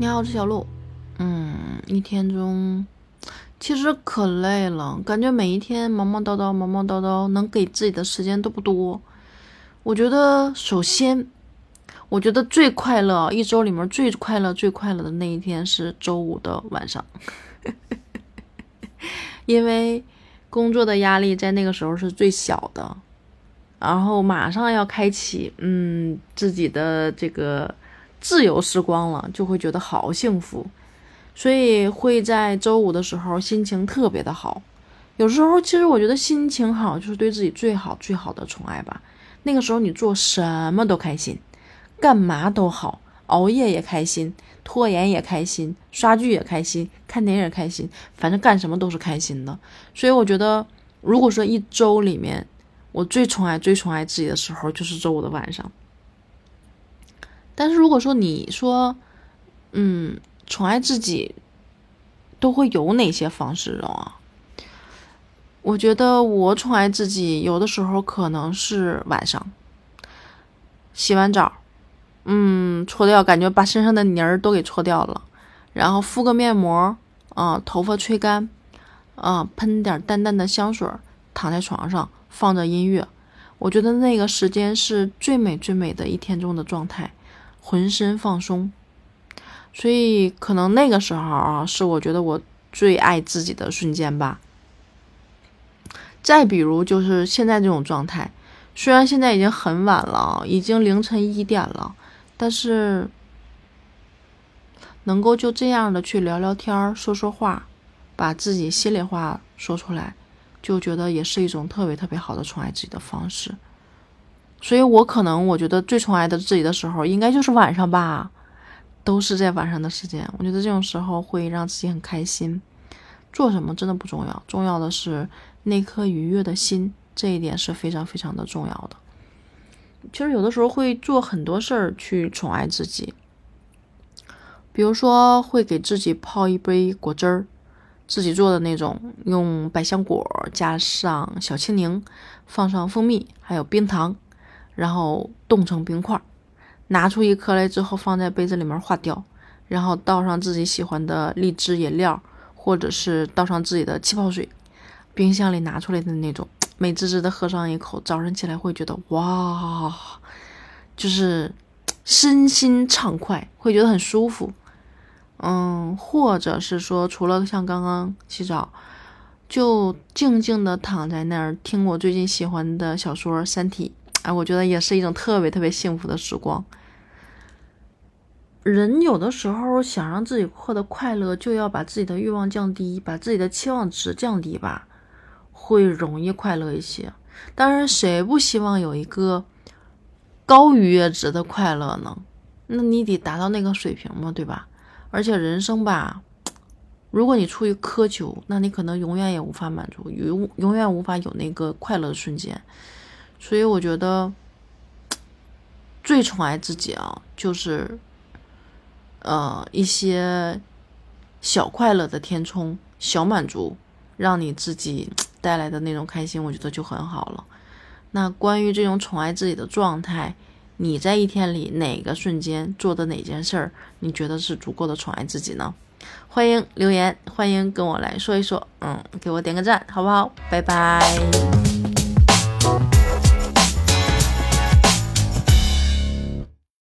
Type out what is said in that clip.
你好，我是小鹿。嗯，一天中其实可累了，感觉每一天忙忙叨叨，忙忙叨叨，能给自己的时间都不多。我觉得，首先，我觉得最快乐，一周里面最快乐、最快乐的那一天是周五的晚上，因为工作的压力在那个时候是最小的，然后马上要开启，嗯，自己的这个。自由时光了，就会觉得好幸福，所以会在周五的时候心情特别的好。有时候，其实我觉得心情好就是对自己最好最好的宠爱吧。那个时候你做什么都开心，干嘛都好，熬夜也开心，拖延也开心，刷剧也开心，看电影也开心，反正干什么都是开心的。所以我觉得，如果说一周里面我最宠爱、最宠爱自己的时候，就是周五的晚上。但是如果说你说，嗯，宠爱自己，都会有哪些方式啊？我觉得我宠爱自己，有的时候可能是晚上，洗完澡，嗯，搓掉，感觉把身上的泥儿都给搓掉了，然后敷个面膜，啊，头发吹干，啊，喷点淡淡的香水，躺在床上放着音乐，我觉得那个时间是最美最美的一天中的状态。浑身放松，所以可能那个时候啊，是我觉得我最爱自己的瞬间吧。再比如就是现在这种状态，虽然现在已经很晚了，已经凌晨一点了，但是能够就这样的去聊聊天、说说话，把自己心里话说出来，就觉得也是一种特别特别好的宠爱自己的方式。所以，我可能我觉得最宠爱的自己的时候，应该就是晚上吧，都是在晚上的时间。我觉得这种时候会让自己很开心。做什么真的不重要，重要的是那颗愉悦的心，这一点是非常非常的重要的。其实有的时候会做很多事儿去宠爱自己，比如说会给自己泡一杯果汁儿，自己做的那种，用百香果加上小青柠，放上蜂蜜，还有冰糖。然后冻成冰块，拿出一颗来之后放在杯子里面化掉，然后倒上自己喜欢的荔枝饮料，或者是倒上自己的气泡水，冰箱里拿出来的那种，美滋滋的喝上一口，早上起来会觉得哇，就是身心畅快，会觉得很舒服。嗯，或者是说，除了像刚刚洗澡，就静静的躺在那儿听我最近喜欢的小说《三体》。哎，我觉得也是一种特别特别幸福的时光。人有的时候想让自己获得快乐，就要把自己的欲望降低，把自己的期望值降低吧，会容易快乐一些。当然，谁不希望有一个高愉悦值的快乐呢？那你得达到那个水平嘛，对吧？而且人生吧，如果你出于苛求，那你可能永远也无法满足，永永远无法有那个快乐的瞬间。所以我觉得最宠爱自己啊，就是呃一些小快乐的填充、小满足，让你自己带来的那种开心，我觉得就很好了。那关于这种宠爱自己的状态，你在一天里哪个瞬间做的哪件事儿，你觉得是足够的宠爱自己呢？欢迎留言，欢迎跟我来说一说，嗯，给我点个赞，好不好？拜拜。